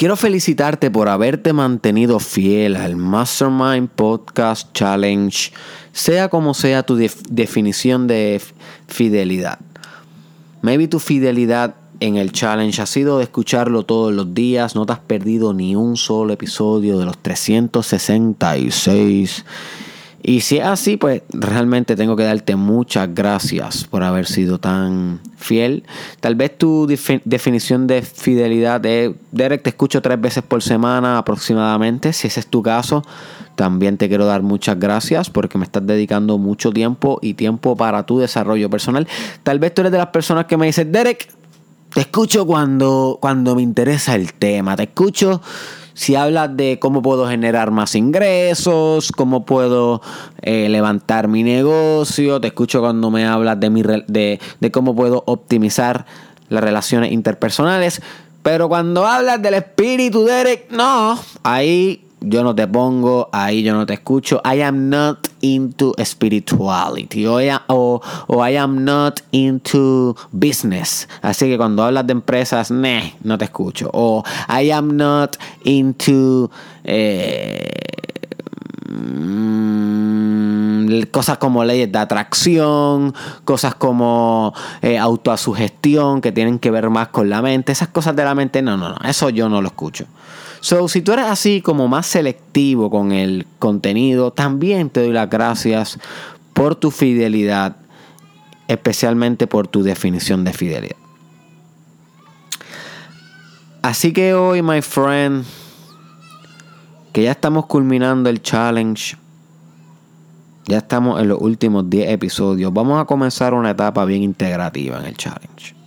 Quiero felicitarte por haberte mantenido fiel al Mastermind Podcast Challenge, sea como sea tu definición de fidelidad. Maybe tu fidelidad en el challenge ha sido de escucharlo todos los días, no te has perdido ni un solo episodio de los 366 y si es así, pues realmente tengo que darte muchas gracias por haber sido tan fiel. Tal vez tu definición de fidelidad es, Derek, te escucho tres veces por semana aproximadamente. Si ese es tu caso, también te quiero dar muchas gracias porque me estás dedicando mucho tiempo y tiempo para tu desarrollo personal. Tal vez tú eres de las personas que me dicen, Derek, te escucho cuando, cuando me interesa el tema. Te escucho si hablas de cómo puedo generar más ingresos, cómo puedo eh, levantar mi negocio, te escucho cuando me hablas de, mi, de, de cómo puedo optimizar las relaciones interpersonales. Pero cuando hablas del espíritu, Derek, no, ahí yo no te pongo, ahí yo no te escucho. I am not into spirituality o, I am not into business. Así que cuando hablas de empresas, ne, no te escucho. O I am not into eh, mm, cosas como leyes de atracción, cosas como eh, autosugestión que tienen que ver más con la mente. Esas cosas de la mente, no, no, no, eso yo no lo escucho. So, si tú eres así como más selectivo con el contenido, también te doy las gracias por tu fidelidad, especialmente por tu definición de fidelidad. Así que hoy, my friend, que ya estamos culminando el challenge, ya estamos en los últimos 10 episodios, vamos a comenzar una etapa bien integrativa en el challenge.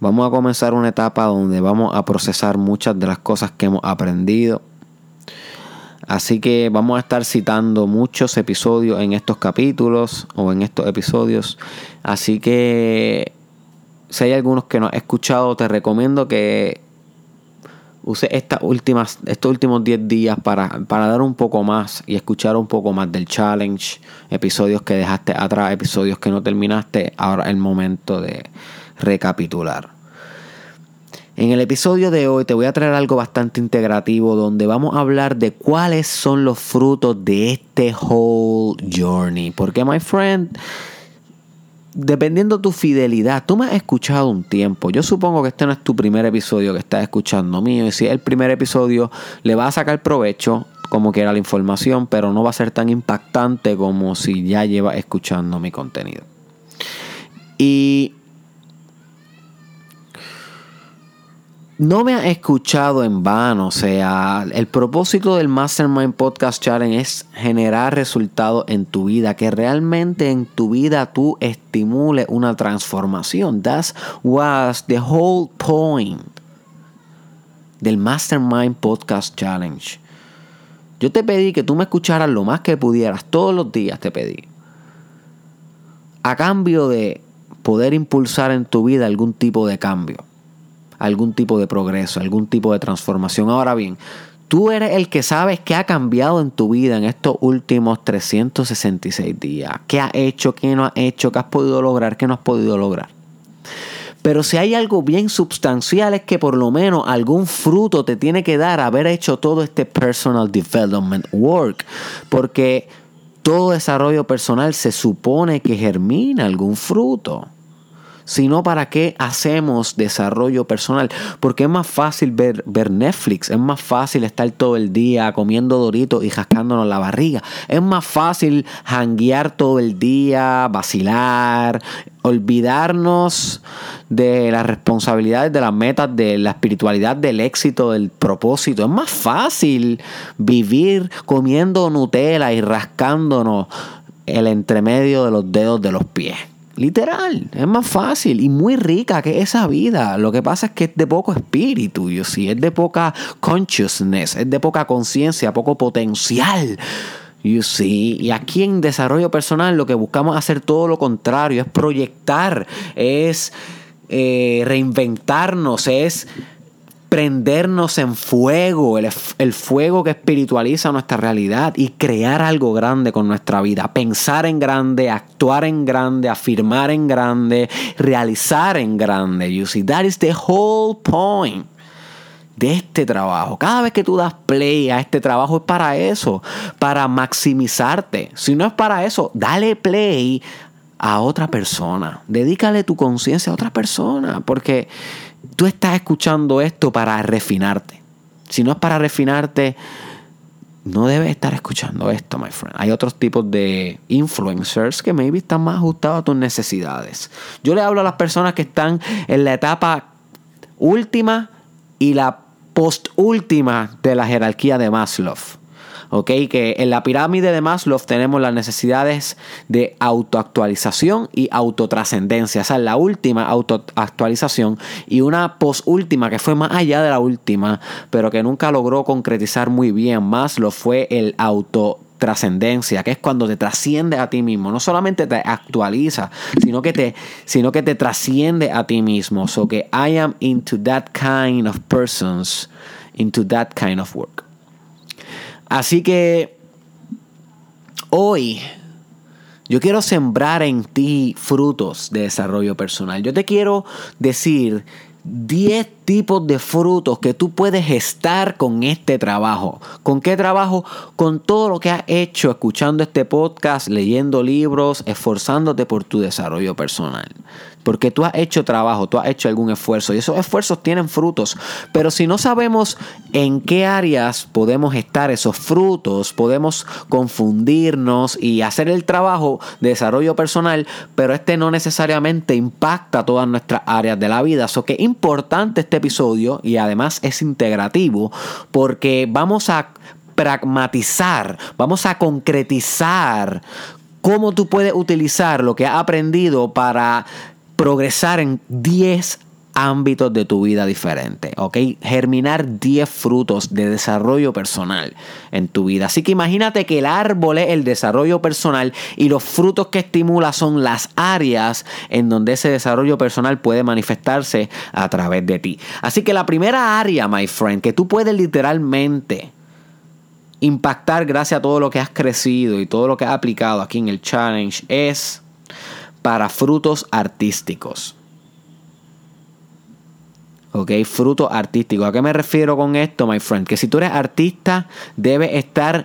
Vamos a comenzar una etapa donde vamos a procesar muchas de las cosas que hemos aprendido. Así que vamos a estar citando muchos episodios en estos capítulos o en estos episodios. Así que si hay algunos que no has escuchado, te recomiendo que use estas últimas, estos últimos 10 días para, para dar un poco más y escuchar un poco más del challenge. Episodios que dejaste atrás, episodios que no terminaste. Ahora es el momento de recapitular. En el episodio de hoy te voy a traer algo bastante integrativo donde vamos a hablar de cuáles son los frutos de este whole journey. Porque, my friend, dependiendo tu fidelidad, tú me has escuchado un tiempo. Yo supongo que este no es tu primer episodio que estás escuchando mío. Y si es el primer episodio, le vas a sacar provecho como quiera la información, pero no va a ser tan impactante como si ya llevas escuchando mi contenido. Y no me has escuchado en vano. O sea, el propósito del Mastermind Podcast Challenge es generar resultados en tu vida, que realmente en tu vida tú estimule una transformación. That was the whole point del Mastermind Podcast Challenge. Yo te pedí que tú me escucharas lo más que pudieras, todos los días te pedí. A cambio de poder impulsar en tu vida algún tipo de cambio algún tipo de progreso, algún tipo de transformación. Ahora bien, tú eres el que sabes qué ha cambiado en tu vida en estos últimos 366 días. ¿Qué ha hecho, qué no ha hecho, qué has podido lograr, qué no has podido lograr? Pero si hay algo bien sustancial es que por lo menos algún fruto te tiene que dar haber hecho todo este personal development work. Porque todo desarrollo personal se supone que germina algún fruto sino para qué hacemos desarrollo personal. Porque es más fácil ver, ver Netflix, es más fácil estar todo el día comiendo doritos y jascándonos la barriga. Es más fácil hanguear todo el día, vacilar, olvidarnos de las responsabilidades, de las metas, de la espiritualidad, del éxito, del propósito. Es más fácil vivir comiendo Nutella y rascándonos el entremedio de los dedos de los pies. Literal, es más fácil y muy rica que esa vida. Lo que pasa es que es de poco espíritu, yo sí, es de poca consciousness, es de poca conciencia, poco potencial. You see. Y aquí en desarrollo personal lo que buscamos hacer todo lo contrario, es proyectar, es eh, reinventarnos, es prendernos en fuego, el, fuego que espiritualiza nuestra realidad y crear algo grande con nuestra vida. Pensar en grande, actuar en grande, afirmar en grande, realizar en grande. You see, that is the whole point. de este trabajo. Cada vez que tú das play a este trabajo es para eso, para maximizarte. Si no es para eso, dale play a otra persona. Dedícale tu conciencia a otra persona, porque tú estás escuchando esto para refinarte. Si no es para refinarte, no debes estar escuchando esto, my friend. Hay otros tipos de influencers que maybe están más ajustados a tus necesidades. Yo le hablo a las personas que están en la etapa última y la postúltima de la jerarquía de Maslow. ¿Ok? Que en la pirámide de Maslow tenemos las necesidades de autoactualización y autotrascendencia. Esa es la última autoactualización y una posúltima que fue más allá de la última, pero que nunca logró concretizar muy bien. Maslow fue el auto trascendencia, que es cuando te trasciende a ti mismo. No solamente te actualiza, sino que te, sino que te trasciende a ti mismo. So que I am into that kind of persons, into that kind of work. Así que hoy yo quiero sembrar en ti frutos de desarrollo personal. Yo te quiero decir 10 tipos de frutos que tú puedes gestar con este trabajo. ¿Con qué trabajo? Con todo lo que has hecho escuchando este podcast, leyendo libros, esforzándote por tu desarrollo personal. Porque tú has hecho trabajo, tú has hecho algún esfuerzo y esos esfuerzos tienen frutos. Pero si no sabemos en qué áreas podemos estar esos frutos, podemos confundirnos y hacer el trabajo de desarrollo personal, pero este no necesariamente impacta todas nuestras áreas de la vida. Eso que es importante este episodio y además es integrativo porque vamos a pragmatizar, vamos a concretizar cómo tú puedes utilizar lo que has aprendido para progresar en 10 ámbitos de tu vida diferentes, ¿ok? Germinar 10 frutos de desarrollo personal en tu vida. Así que imagínate que el árbol es el desarrollo personal y los frutos que estimula son las áreas en donde ese desarrollo personal puede manifestarse a través de ti. Así que la primera área, my friend, que tú puedes literalmente impactar gracias a todo lo que has crecido y todo lo que has aplicado aquí en el challenge es para frutos artísticos. ¿Ok? Frutos artísticos. ¿A qué me refiero con esto, my friend? Que si tú eres artista, debes estar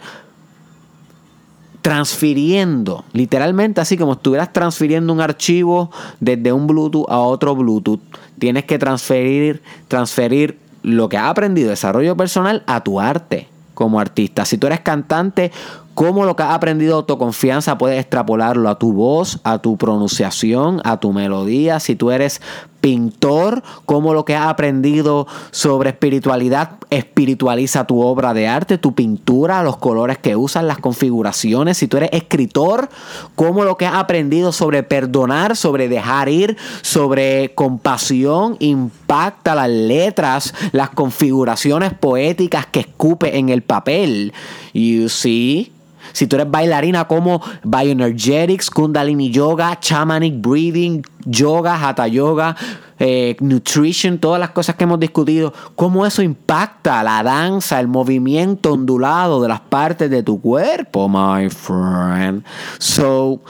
transfiriendo, literalmente así como estuvieras transfiriendo un archivo desde un Bluetooth a otro Bluetooth. Tienes que transferir, transferir lo que has aprendido, desarrollo personal, a tu arte como artista. Si tú eres cantante, cómo lo que has aprendido autoconfianza puedes extrapolarlo a tu voz, a tu pronunciación, a tu melodía. Si tú eres pintor, cómo lo que has aprendido sobre espiritualidad espiritualiza tu obra de arte, tu pintura, los colores que usas, las configuraciones. Si tú eres escritor, cómo lo que has aprendido sobre perdonar, sobre dejar ir, sobre compasión, impacta las letras, las configuraciones poéticas que escupe en el papel. You see? Si tú eres bailarina como Bioenergetics, Kundalini Yoga, Shamanic Breathing, Yoga, Hatha Yoga, eh, Nutrition, todas las cosas que hemos discutido, cómo eso impacta la danza, el movimiento ondulado de las partes de tu cuerpo, my friend. So,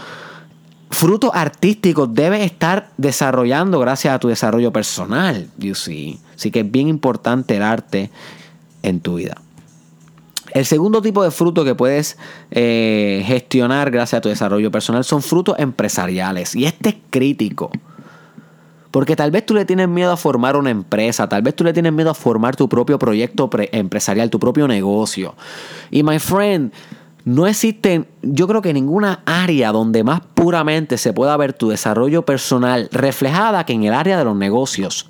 frutos artísticos debes estar desarrollando gracias a tu desarrollo personal, you see. Así que es bien importante el arte en tu vida. El segundo tipo de fruto que puedes eh, gestionar gracias a tu desarrollo personal son frutos empresariales. Y este es crítico. Porque tal vez tú le tienes miedo a formar una empresa, tal vez tú le tienes miedo a formar tu propio proyecto empresarial, tu propio negocio. Y my friend, no existe, yo creo que ninguna área donde más puramente se pueda ver tu desarrollo personal reflejada que en el área de los negocios.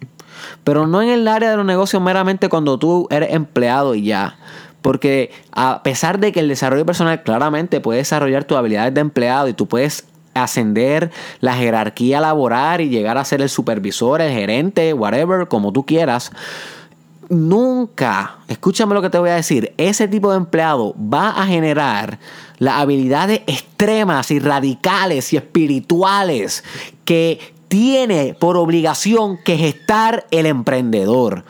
Pero no en el área de los negocios meramente cuando tú eres empleado y ya. Porque a pesar de que el desarrollo personal claramente puede desarrollar tus habilidades de empleado y tú puedes ascender la jerarquía laboral y llegar a ser el supervisor, el gerente, whatever, como tú quieras, nunca, escúchame lo que te voy a decir, ese tipo de empleado va a generar las habilidades extremas y radicales y espirituales que tiene por obligación que gestar el emprendedor.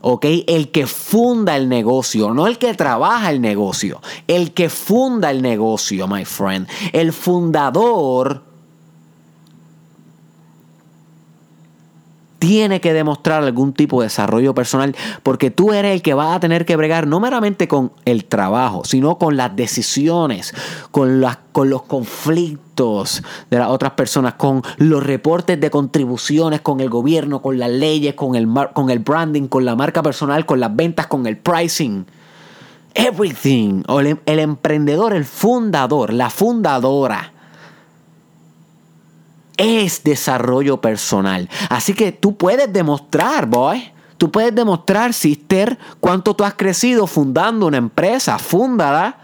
¿Ok? El que funda el negocio, no el que trabaja el negocio, el que funda el negocio, my friend. El fundador tiene que demostrar algún tipo de desarrollo personal porque tú eres el que va a tener que bregar no meramente con el trabajo, sino con las decisiones, con, las, con los conflictos de las otras personas, con los reportes de contribuciones con el gobierno, con las leyes, con el, con el branding, con la marca personal, con las ventas, con el pricing. Everything. O el, el emprendedor, el fundador, la fundadora es desarrollo personal. Así que tú puedes demostrar, boy. Tú puedes demostrar, sister, cuánto tú has crecido fundando una empresa. Fúndala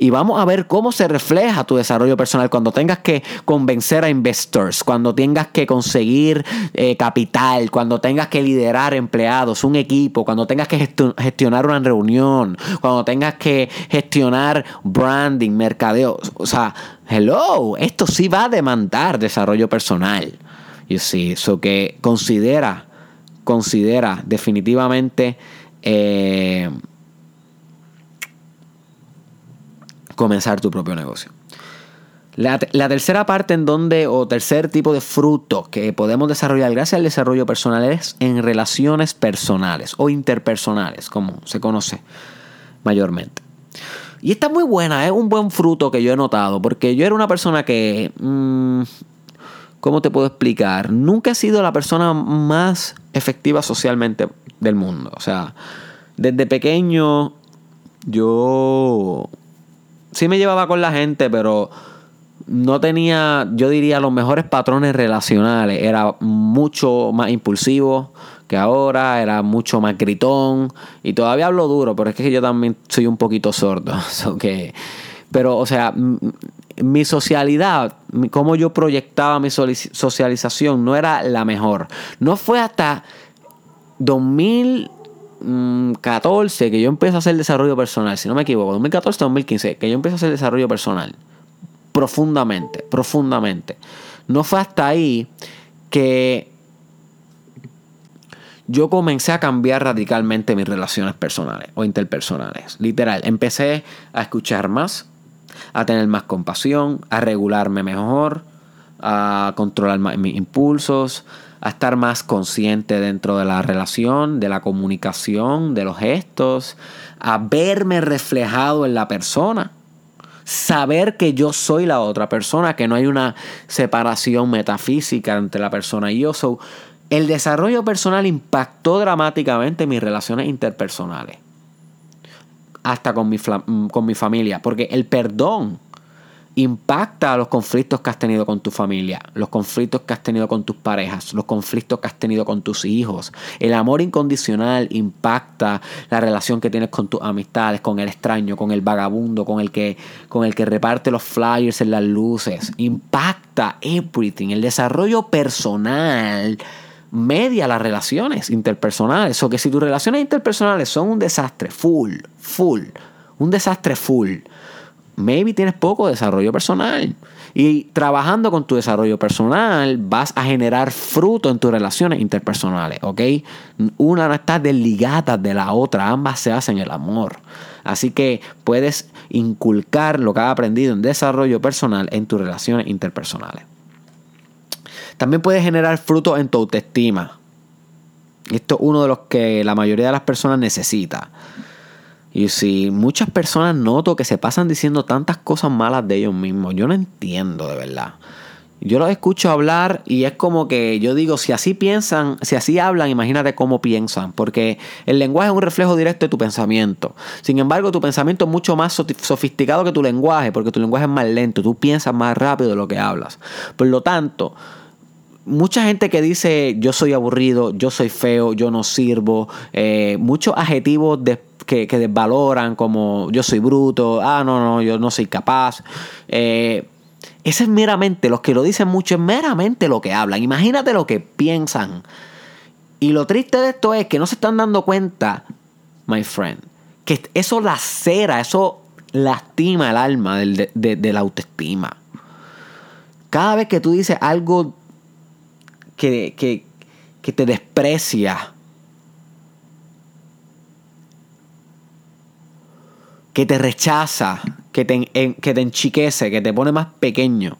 y vamos a ver cómo se refleja tu desarrollo personal cuando tengas que convencer a investors, cuando tengas que conseguir eh, capital, cuando tengas que liderar empleados, un equipo, cuando tengas que gestionar una reunión, cuando tengas que gestionar branding, mercadeo. O sea, hello, esto sí va a demandar desarrollo personal. Y sí, eso que considera, considera definitivamente. Eh, comenzar tu propio negocio. La, tercera parte en donde, o tercer tipo de fruto que podemos desarrollar gracias al desarrollo personal es en relaciones personales o interpersonales, como se conoce mayormente. Y está muy buena, es un buen fruto que yo he notado, porque yo era una persona que, mm, ¿cómo te puedo explicar? Nunca he sido la persona más efectiva socialmente del mundo. O sea, desde pequeño yo sí me llevaba con la gente, pero no tenía, yo diría, los mejores patrones relacionales. Era mucho más impulsivo que ahora, era mucho más gritón. Y todavía hablo duro, pero es que yo también soy un poquito sordo. pero, o sea, mi socialidad, cómo yo proyectaba mi socialización, no era la mejor. No fue hasta 2000 14 que yo empecé a hacer desarrollo personal, si no me equivoco, 2014 2015, que yo empecé a hacer desarrollo personal. Profundamente, profundamente. No fue hasta ahí que yo comencé a cambiar radicalmente mis relaciones personales o interpersonales. Literal, empecé a escuchar más, a tener más compasión, a regularme mejor, a controlar mis impulsos, a estar más consciente dentro de la relación, de la comunicación, de los gestos, a verme reflejado en la persona, saber que yo soy la otra persona, que no hay una separación metafísica entre la persona y yo. el desarrollo personal impactó dramáticamente mis relaciones interpersonales, hasta con mi, con mi familia, porque el perdón impacta a los conflictos que has tenido con tu familia, los conflictos que has tenido con tus parejas, los conflictos que has tenido con tus hijos. El amor incondicional impacta la relación que tienes con tus amistades, con el extraño, con el vagabundo, con el que, con el que reparte los flyers en las luces. Impacta everything. El desarrollo personal media las relaciones interpersonales. O que si tus relaciones interpersonales son un desastre, full, full, un desastre full maybe tienes poco desarrollo personal. Y trabajando con tu desarrollo personal vas a generar fruto en tus relaciones interpersonales, ¿ok? Una no está desligada de la otra, ambas se hacen el amor. Así que puedes inculcar lo que has aprendido en desarrollo personal en tus relaciones interpersonales. También puedes generar fruto en tu autoestima. Esto es uno de los que la mayoría de las personas necesita. Y si muchas personas noto que se pasan diciendo tantas cosas malas de ellos mismos, yo no entiendo de verdad. Yo los escucho hablar y es como que yo digo, si así piensan, si así hablan, imagínate cómo piensan, porque el lenguaje es un reflejo directo de tu pensamiento. Sin embargo, tu pensamiento es mucho más sofisticado que tu lenguaje, porque tu lenguaje es más lento, tú piensas más rápido de lo que hablas. Por lo tanto, mucha gente que dice yo soy aburrido, yo soy feo, yo no sirvo, eh, muchos adjetivos que, desvaloran como yo soy bruto, ah, no, no, yo no soy capaz. Eh, ese es meramente, los que lo dicen mucho es meramente lo que hablan. Imagínate lo que piensan. Y lo triste de esto es que no se están dando cuenta, my friend, que eso lacera, eso lastima el alma de, de la autoestima. Cada vez que tú dices algo que, que, que te desprecia, que te rechaza, que te, que te enchiquece, que te pone más pequeño.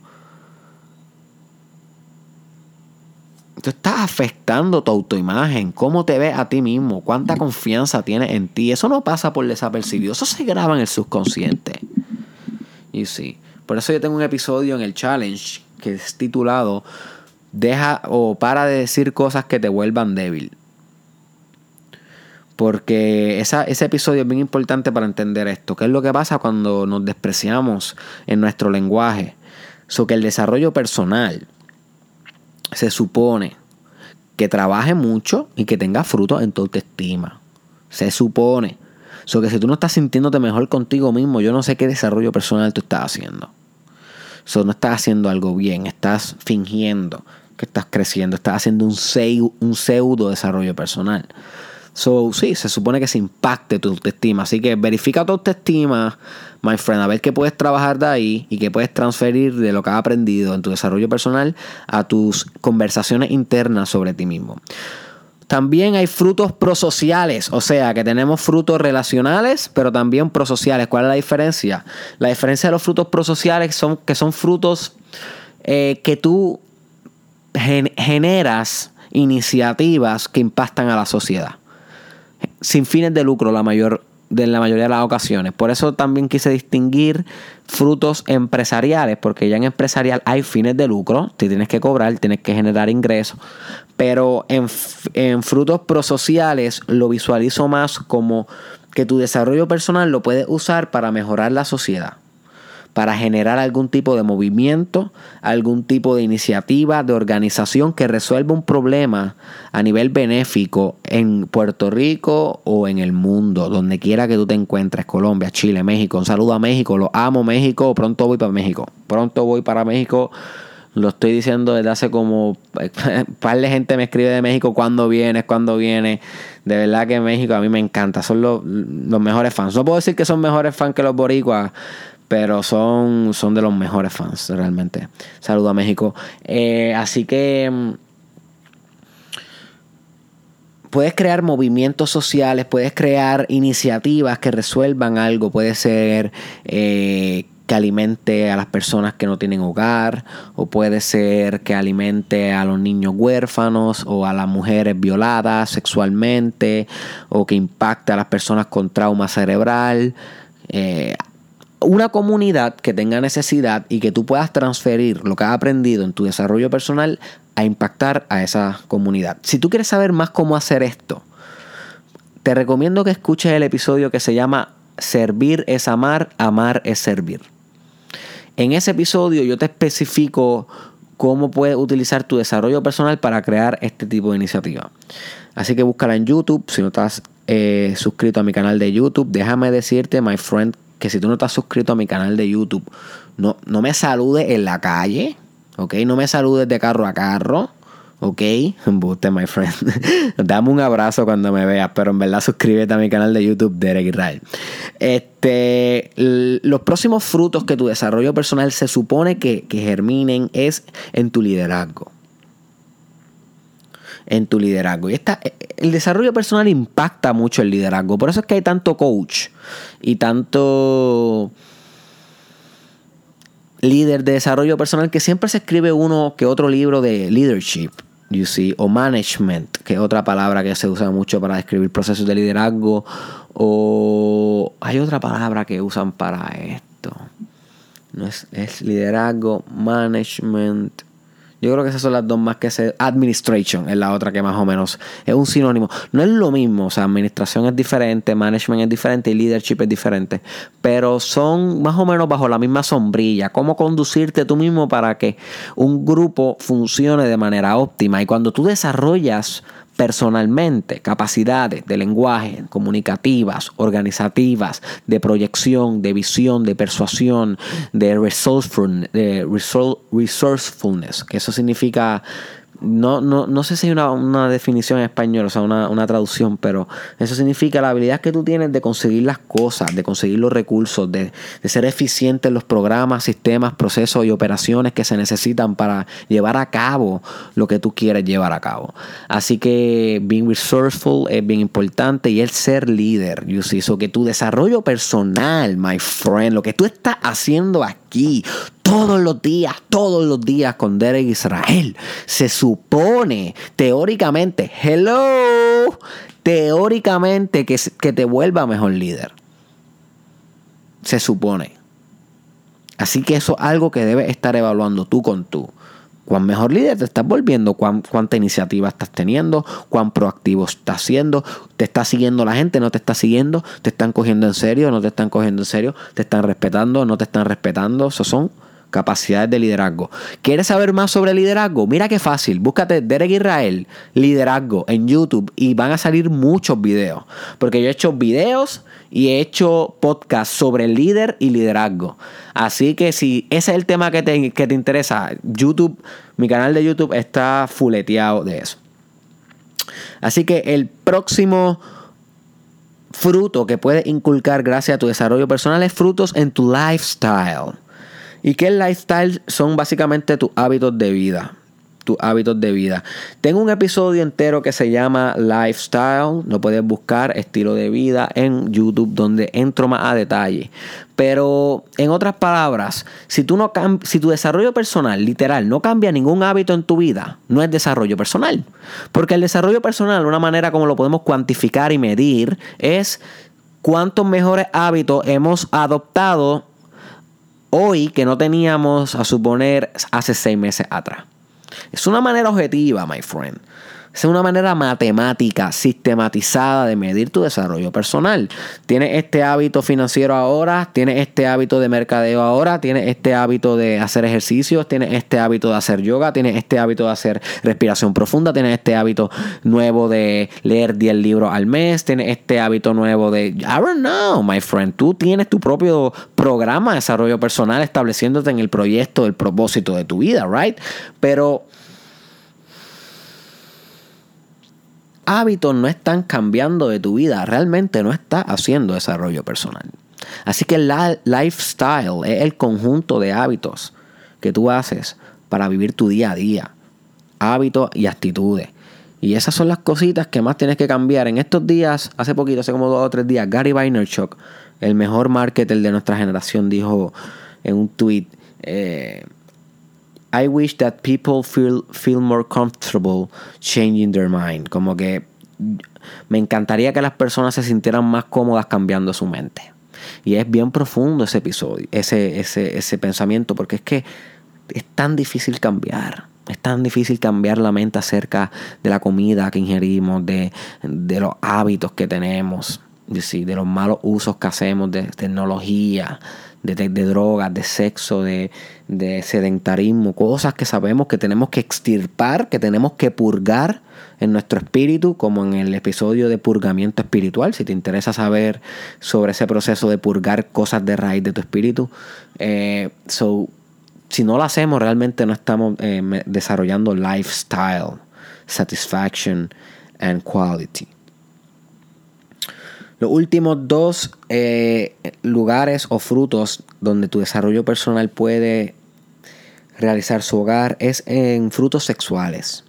tú estás afectando tu autoimagen, cómo te ves a ti mismo, cuánta confianza tienes en ti. Eso no pasa por desapercibido, eso se graba en el subconsciente. Y sí, por eso yo tengo un episodio en el challenge que es titulado Deja o para de decir cosas que te vuelvan débil. Porque ese episodio es bien importante para entender esto. ¿Qué es lo que pasa cuando nos despreciamos en nuestro lenguaje? So que el desarrollo personal se supone que trabaje mucho y que tenga fruto en tu autoestima. Se supone. So que si tú no estás sintiéndote mejor contigo mismo, yo no sé qué desarrollo personal tú estás haciendo. So no estás haciendo algo bien, estás fingiendo que estás creciendo, estás haciendo un un pseudo desarrollo personal. So, sí, se supone que se impacte tu autoestima. Así que verifica tu autoestima, my friend, a ver qué puedes trabajar de ahí y qué puedes transferir de lo que has aprendido en tu desarrollo personal a tus conversaciones internas sobre ti mismo. También hay frutos prosociales, o sea que tenemos frutos relacionales, pero también prosociales. ¿Cuál es la diferencia? La diferencia de los frutos prosociales son que son frutos eh, que tú generas iniciativas que impactan a la sociedad sin fines de lucro la mayor de la mayoría de las ocasiones. Por eso también quise distinguir frutos empresariales, porque ya en empresarial hay fines de lucro, te tienes que cobrar, tienes que generar ingresos, pero en, en frutos prosociales lo visualizo más como que tu desarrollo personal lo puedes usar para mejorar la sociedad para generar algún tipo de movimiento, algún tipo de iniciativa, de organización que resuelva un problema a nivel benéfico en Puerto Rico o en el mundo, donde quiera que tú te encuentres, Colombia, Chile, México. Un saludo a México, lo amo México, pronto voy para México, pronto voy para México. Lo estoy diciendo desde hace como par de gente me escribe de México cuando vienes, cuando viene. De verdad que México a mí me encanta. Son los, los mejores fans. No puedo decir que son mejores fans que los boricuas, pero son, son de los mejores fans, realmente. Saludo a México. Eh, así que mm, puedes crear movimientos sociales, puedes crear iniciativas que resuelvan algo. Puede ser eh, que alimente a las personas que no tienen hogar, o puede ser que alimente a los niños huérfanos, o a las mujeres violadas sexualmente, o que impacte a las personas con trauma cerebral. Eh, una comunidad que tenga necesidad y que tú puedas transferir lo que has aprendido en tu desarrollo personal a impactar a esa comunidad. Si tú quieres saber más cómo hacer esto, te recomiendo que escuches el episodio que se llama Servir es amar, amar es servir. En ese episodio yo te especifico cómo puedes utilizar tu desarrollo personal para crear este tipo de iniciativa. Así que búscala en YouTube. Si no estás eh, suscrito a mi canal de YouTube, déjame decirte, my friend, que si tú no estás suscrito a mi canal de YouTube, no, no me saludes en la calle, ¿ok? No me saludes de carro a carro. ¿ok? My friend. Dame un abrazo cuando me veas, pero en verdad suscríbete a mi canal de YouTube, Derek Israel. Este, los próximos frutos que tu desarrollo personal se supone que, que germinen es en tu liderazgo en tu liderazgo. Y esta, el desarrollo personal impacta mucho el liderazgo. Por eso es que hay tanto coach y tanto líder de desarrollo personal que siempre se escribe uno que otro libro de leadership. You see, o management, que es otra palabra que se usa mucho para describir procesos de liderazgo, o hay otra palabra que usan para esto. No es, es liderazgo, management, yo creo que esas son las dos más que se. Administration es la otra que más o menos es un sinónimo. No es lo mismo, o sea, administración es diferente, management es diferente y leadership es diferente. Pero son más o menos bajo la misma sombrilla. Cómo conducirte tú mismo para que un grupo funcione de manera óptima. Y cuando tú desarrollas personalmente, capacidades de lenguaje, comunicativas, organizativas, de proyección, de visión, de persuasión, de resourcefulness, de resourcefulness que eso significa no, no, no sé si hay una, definición en español, o sea, una, traducción, pero eso significa la habilidad que tú tienes de conseguir las cosas, de conseguir los recursos, de, ser eficiente en los programas, sistemas, procesos y operaciones que se necesitan para llevar a cabo lo que tú quieres llevar a cabo. Así que being resourceful es bien importante y el ser líder, you see, so que tu desarrollo personal, my friend, lo que tú estás haciendo aquí todos los días, todos los días con Derek Israel. Se supone, teóricamente, hello, teóricamente que, que te vuelva mejor líder. Se supone. Así que eso es algo que debes estar evaluando tú con tú. Cuán mejor líder te estás volviendo, cuánta iniciativa estás teniendo, cuán proactivo estás siendo, te está siguiendo la gente, no te está siguiendo, te están cogiendo en serio, no te están cogiendo en serio, te están respetando, no te están respetando. Esos son capacidades de liderazgo. ¿Quieres saber más sobre liderazgo? Mira qué fácil. Búscate Derek Israel, liderazgo en YouTube y van a salir muchos videos. Porque yo he hecho videos y he hecho podcasts sobre líder y liderazgo. Así que si ese es el tema que te, que te interesa, YouTube, mi canal de YouTube está fuleteado de eso. Así que el próximo fruto que puedes inculcar gracias a tu desarrollo personal es frutos en tu lifestyle. ¿Y qué lifestyle son básicamente tus hábitos de vida? Tus hábitos de vida. Tengo un episodio entero que se llama Lifestyle. Lo puedes buscar, estilo de vida, en YouTube, donde entro más a detalle. Pero, en otras palabras, si, tú no si tu desarrollo personal, literal, no cambia ningún hábito en tu vida, no es desarrollo personal. Porque el desarrollo personal, una manera como lo podemos cuantificar y medir, es cuántos mejores hábitos hemos adoptado hoy que no teníamos, a suponer, hace seis meses atrás. Es una manera objetiva, my friend. Es una manera matemática, sistematizada de medir tu desarrollo personal. Tienes este hábito financiero ahora, tienes este hábito de mercadeo ahora, tienes este hábito de hacer ejercicios, tienes este hábito de hacer yoga, tienes este hábito de hacer respiración profunda, tienes este hábito nuevo de leer 10 libros al mes, tienes este hábito nuevo de, I don't know, my friend, tú tienes tu propio programa de desarrollo personal estableciéndote en el proyecto, el propósito de tu vida, right? Pero hábitos no están cambiando de tu vida, realmente no estás haciendo desarrollo personal. Así que el lifestyle es el conjunto de hábitos que tú haces para vivir tu día a día. Hábitos y actitudes. Y esas son las cositas que más tienes que cambiar. En estos días, hace poquito, hace como dos o tres días, Gary Vaynerchuk, el mejor marketer de nuestra generación, dijo en un tweet, eh, I wish that people feel, feel more comfortable changing their mind. Como que me encantaría que las personas se sintieran más cómodas cambiando su mente. Y es bien profundo ese episodio, ese, ese, ese pensamiento, porque es que es tan difícil cambiar. Es tan difícil cambiar la mente acerca de la comida que ingerimos, de, de los hábitos que tenemos, de, de los malos usos que hacemos de tecnología, de, drogas, de sexo, de, sedentarismo, cosas que sabemos que tenemos que extirpar, que tenemos que purgar en nuestro espíritu, como en el episodio de purgamiento espiritual. Si te interesa saber sobre ese proceso de purgar cosas de raíz de tu espíritu, eh, si no lo hacemos, realmente no estamos eh, desarrollando lifestyle, satisfaction and quality. Los últimos dos eh, lugares o frutos donde tu desarrollo personal puede realizar su hogar es en frutos sexuales.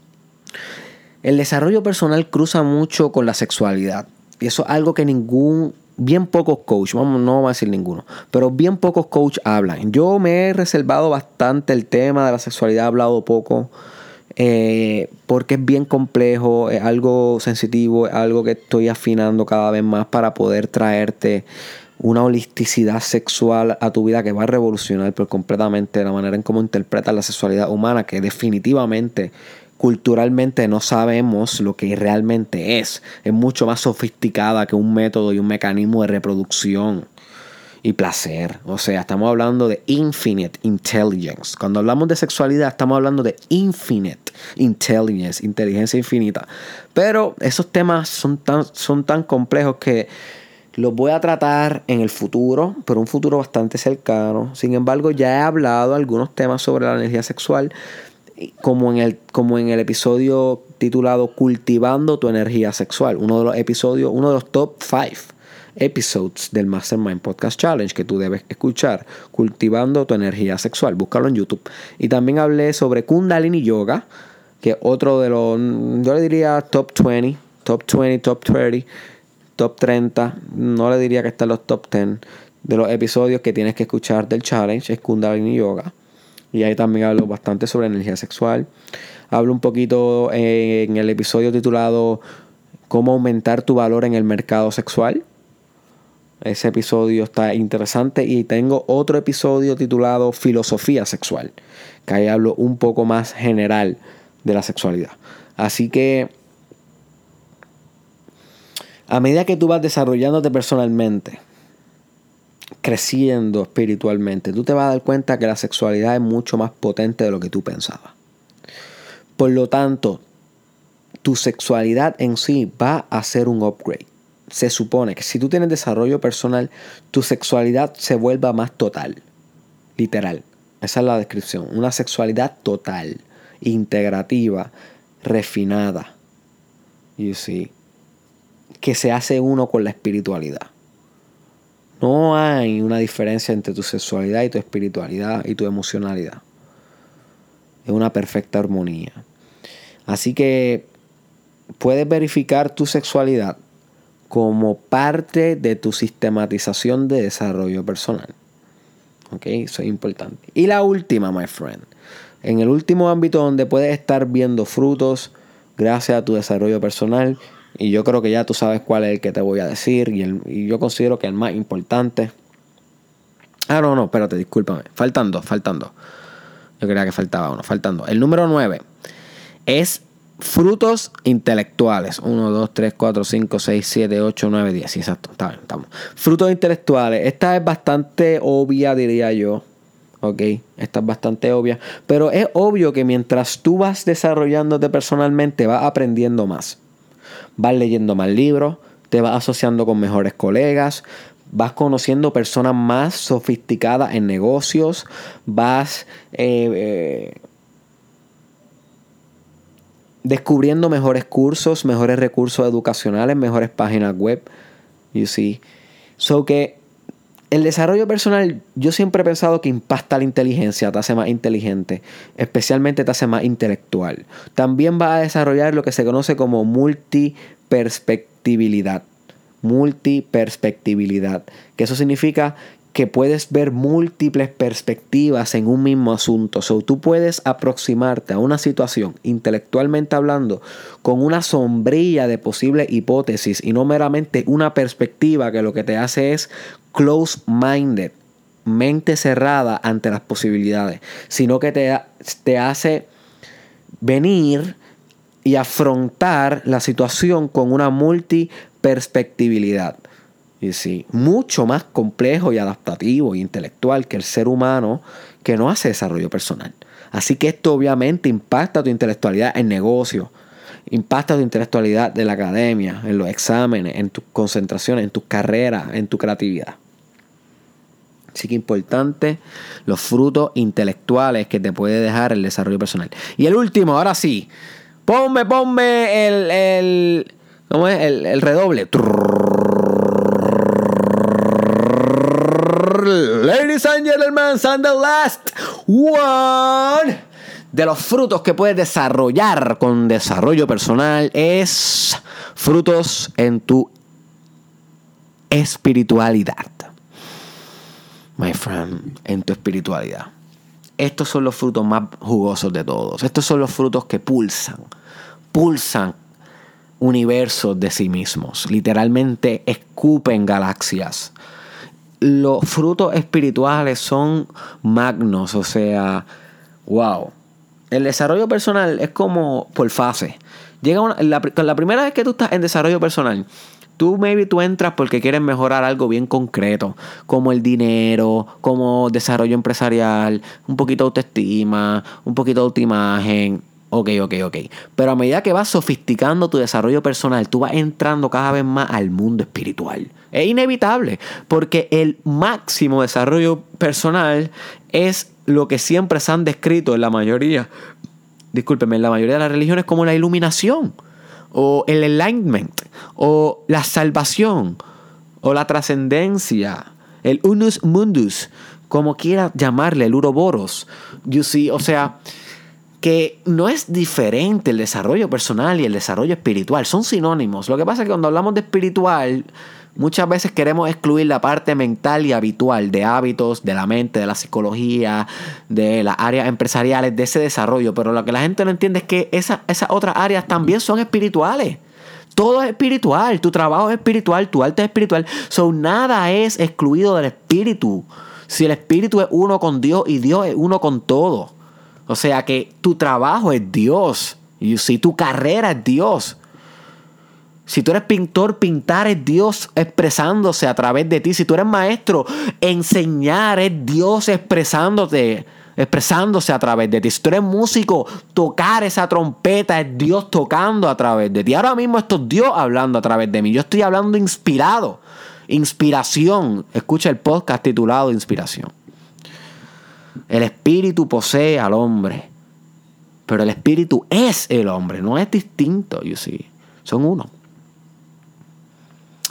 El desarrollo personal cruza mucho con la sexualidad. Y eso es algo que ningún, bien pocos coach, vamos, no vamos a decir ninguno, pero bien pocos coach hablan. Yo me he reservado bastante el tema de la sexualidad, he hablado poco eh, porque es bien complejo, es algo sensitivo, es algo que estoy afinando cada vez más para poder traerte una holisticidad sexual a tu vida que va a revolucionar por completamente la manera en cómo interpretas la sexualidad humana, que definitivamente culturalmente no sabemos lo que realmente es. Es mucho más sofisticada que un método y un mecanismo de reproducción y placer. O sea, estamos hablando de infinite intelligence. Cuando hablamos de sexualidad, estamos hablando de infinite intelligence, inteligencia infinita. Pero esos temas son tan, son tan complejos que los voy a tratar en el futuro, pero un futuro bastante cercano. Sin embargo, ya he hablado algunos temas sobre la energía sexual, como en el, como en el episodio titulado Cultivando tu energía sexual. Uno de los episodios, uno de los top 5 episodes del Mastermind Podcast Challenge que tú debes escuchar, cultivando tu energía sexual. Búscalo en YouTube. Y también hablé sobre Kundalini Yoga, que otro de los, yo le diría top 20, top 20, top 30, top 30. No le diría que está en los top 10. de los episodios que tienes que escuchar del challenge es Kundalini Yoga. Y ahí también hablo bastante sobre energía sexual. Hablo un poquito en el episodio titulado Cómo aumentar tu valor en el mercado sexual. Ese episodio está interesante y tengo otro episodio titulado Filosofía sexual, que ahí hablo un poco más general de la sexualidad. Así que a medida que tú vas desarrollándote personalmente, creciendo espiritualmente, tú te vas a dar cuenta que la sexualidad es mucho más potente de lo que tú pensabas. Por lo tanto, tu sexualidad en sí va a ser un upgrade se supone que si tú tienes desarrollo personal, tu sexualidad se vuelva más total. Literal. Esa es la descripción. Una sexualidad total, integrativa, refinada. You see. Que se hace uno con la espiritualidad. No hay una diferencia entre tu sexualidad y tu espiritualidad y tu emocionalidad. Es una perfecta armonía. Así que puedes verificar tu sexualidad como parte de tu sistematización de desarrollo personal. ¿Ok? Eso es importante. Y la última, my friend. En el último ámbito donde puedes estar viendo frutos gracias a tu desarrollo personal. Y yo creo que ya tú sabes cuál es el que te voy a decir. Y, yo considero que el más importante. Ah, no, no, espérate, discúlpame. Faltan dos, faltan dos. Yo creía que faltaba uno, faltando. El número nueve es Frutos intelectuales. 1, 2, 3, 4, 5, 6, 7, 8, 9, 10. Exacto, está bien, estamos. Frutos intelectuales. Esta es bastante obvia, diría yo. Ok, esta es bastante obvia. Pero es obvio que mientras tú vas desarrollándote personalmente, vas aprendiendo más. Vas leyendo más libros, te vas asociando con mejores colegas, vas conociendo personas más sofisticadas en negocios, vas eh, eh, descubriendo mejores cursos, mejores recursos educacionales, mejores páginas web. You see. So que el desarrollo personal, yo siempre he pensado que impacta la inteligencia, te hace más inteligente, especialmente te hace más intelectual. También va a desarrollar lo que se conoce como multiperspectibilidad. Multiperspectibilidad. Que eso significa que puedes ver múltiples perspectivas en un mismo asunto. So, tú puedes aproximarte a una situación, intelectualmente hablando, con una sombrilla de posibles hipótesis y no meramente una perspectiva que lo que te hace es close-minded, mente cerrada ante las posibilidades, sino que te, te hace venir y afrontar la situación con una multiperspectibilidad. Y sí, mucho más complejo y adaptativo e intelectual que el ser humano que no hace desarrollo personal. Así que esto obviamente impacta tu intelectualidad en negocio, impacta tu intelectualidad de la academia, en los exámenes, en tu concentración, en tu carrera, en tu creatividad. Así que importante los frutos intelectuales que te puede dejar el desarrollo personal. Y el último, ahora sí, ponme, ponme el, el, el, el redoble. Ladies and gentlemen, and the last one de los frutos que puedes desarrollar con desarrollo personal es frutos en tu espiritualidad. My friend, en tu espiritualidad. Estos son los frutos más jugosos de todos. Estos son los frutos que pulsan, pulsan universos de sí mismos. Literalmente escupen galaxias los frutos espirituales son magnos, o sea, wow. El desarrollo personal es como por fase. Llega la, la primera vez que tú estás en desarrollo personal, tú maybe tú entras porque quieres mejorar algo bien concreto, como el dinero, como desarrollo empresarial, un poquito de autoestima, un poquito de autoimagen, Ok, ok, ok. Pero a medida que vas sofisticando tu desarrollo personal, tú vas entrando cada vez más al mundo espiritual. Es inevitable, porque el máximo desarrollo personal es lo que siempre se han descrito en la mayoría, discúlpeme, en la mayoría de las religiones como la iluminación, o el enlightenment, o la salvación, o la trascendencia, el unus mundus, como quiera llamarle, el uroboros. You see, o sea que no es diferente el desarrollo personal y el desarrollo espiritual, son sinónimos. Lo que pasa es que cuando hablamos de espiritual, Muchas veces queremos excluir la parte mental y habitual de hábitos, de la mente, de la psicología, de las áreas empresariales, de ese desarrollo. Pero lo que la gente no entiende es que esas, esas otras áreas también son espirituales. Todo es espiritual, tu trabajo es espiritual, tu arte es espiritual. So, nada es excluido del espíritu. Si el espíritu es uno con Dios y Dios es uno con todo. O sea que tu trabajo es Dios. Y si tu carrera es Dios. Si tú eres pintor, pintar es Dios expresándose a través de ti. Si tú eres maestro, enseñar es Dios expresándote, expresándose a través de ti. Si tú eres músico, tocar esa trompeta es Dios tocando a través de ti. Ahora mismo esto es Dios hablando a través de mí. Yo estoy hablando inspirado. Inspiración. Escucha el podcast titulado Inspiración. El espíritu posee al hombre. Pero el espíritu es el hombre, no es distinto, you see. Son uno.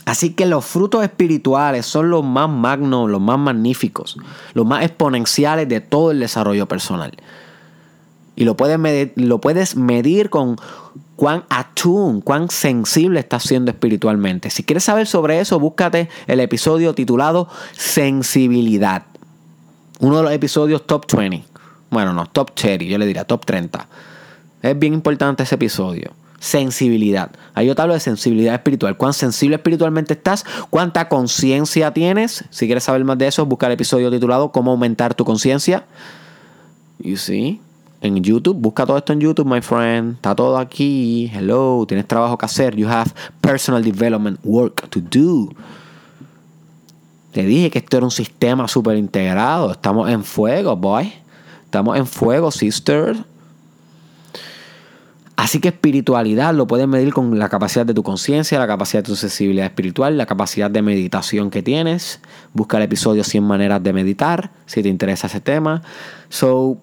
Así que los frutos espirituales son los más magnos, los más magníficos, los más exponenciales de todo el desarrollo personal. Y lo puedes medir, lo puedes medir con cuán atún, cuán sensible estás siendo espiritualmente. Si quieres saber sobre eso, búscate el episodio titulado Sensibilidad. Uno de los episodios top 20. Bueno, no, top 30, yo le diría top 30. Es bien importante ese episodio sensibilidad. Ahí yo te hablo de sensibilidad espiritual. ¿Cuán sensible espiritualmente estás? ¿Cuánta conciencia tienes? Si quieres saber más de eso, busca el episodio titulado ¿Cómo aumentar tu conciencia? You see? En YouTube, busca todo esto en YouTube, my friend. Está todo aquí. Hello, tienes trabajo que hacer. You have personal development work to do. Te dije que esto era un sistema súper integrado. Estamos en fuego, boy. Estamos en fuego, sister. Así que espiritualidad lo puedes medir con la capacidad de tu conciencia, la capacidad de tu sensibilidad espiritual, la capacidad de meditación que tienes. Busca el episodio 100 maneras de meditar, si te interesa ese tema. So,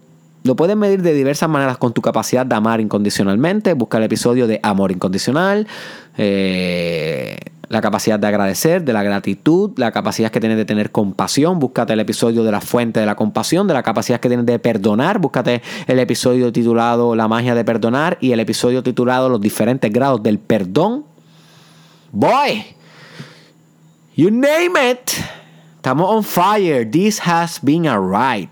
lo puedes medir de diversas maneras con tu capacidad de amar incondicionalmente. Busca el episodio de amor incondicional. Eh, la capacidad de agradecer, de la gratitud, la capacidad que tienes de tener compasión. Búscate el episodio de la fuente de la compasión, de la capacidad que tienes de perdonar. Búscate el episodio titulado La magia de perdonar y el episodio titulado Los diferentes grados del perdón. Boy, you name it. Estamos on fire. This has been a ride.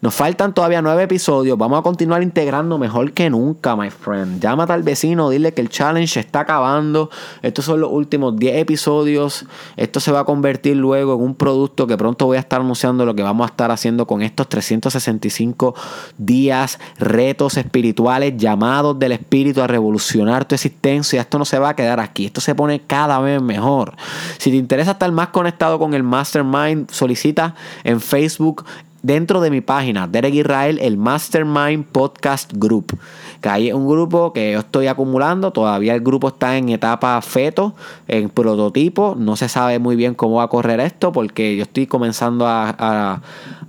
Nos faltan todavía nueve episodios. Vamos a continuar integrando mejor que nunca, my friend. Llámate al vecino, dile que el challenge está acabando. Estos son los últimos 10 episodios. Esto se va a convertir luego en un producto que pronto voy a estar anunciando lo que vamos a estar haciendo con estos 365 días, retos espirituales, llamados del espíritu a revolucionar tu existencia. Esto no se va a quedar aquí. Esto se pone cada vez mejor. Si te interesa estar más conectado con el Mastermind, solicita en Facebook dentro de mi página, Derek Israel, el Mastermind Podcast Group. Que hay un grupo que yo estoy acumulando. Todavía el grupo está en etapa feto, en prototipo. No se sabe muy bien cómo va a correr esto porque yo estoy comenzando a,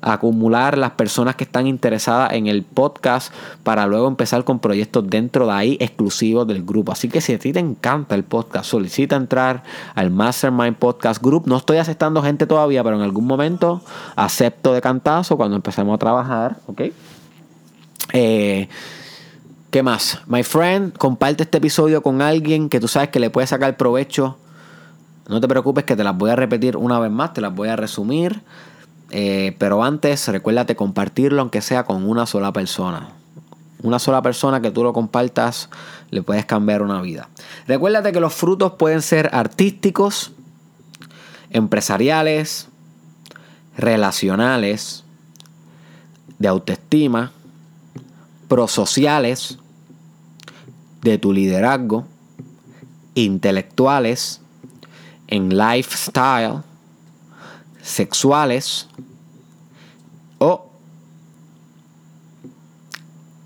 acumular las personas que están interesadas en el podcast para luego empezar con proyectos dentro de ahí exclusivos del grupo. Así que si a ti te encanta el podcast, solicita entrar al Mastermind Podcast Group. No estoy aceptando gente todavía, pero en algún momento acepto de cantazo cuando empecemos a trabajar. ¿Ok? Eh, ¿Qué más? My friend, comparte este episodio con alguien que tú sabes que le puede sacar provecho. No te preocupes que te las voy a repetir una vez más, te las voy a resumir. Eh, pero antes, recuérdate compartirlo aunque sea con una sola persona. Una sola persona que tú lo compartas le puedes cambiar una vida. Recuérdate que los frutos pueden ser artísticos, empresariales, relacionales, de autoestima, prosociales, de tu liderazgo, intelectuales, en lifestyle, sexuales o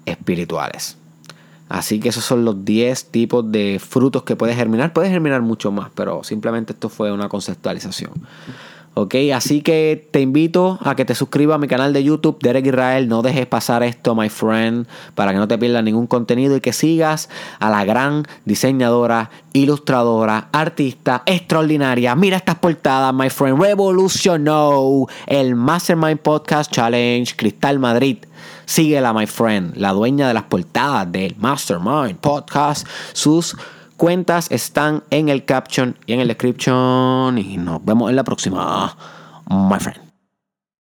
espirituales. Así que esos son los 10 tipos de frutos que puedes germinar. Puedes germinar mucho más, pero simplemente esto fue una conceptualización. Ok, así que te invito a que te suscribas a mi canal de YouTube, Derek Israel. No dejes pasar esto, my friend, para que no te pierdas ningún contenido y que sigas a la gran diseñadora, ilustradora, artista extraordinaria. Mira estas portadas, my friend. Revolucionó el Mastermind Podcast Challenge Cristal Madrid. Síguela, my friend, la dueña de las portadas del Mastermind Podcast. Sus cuentas están en el caption y en el description. Y nos vemos en la próxima. My friend.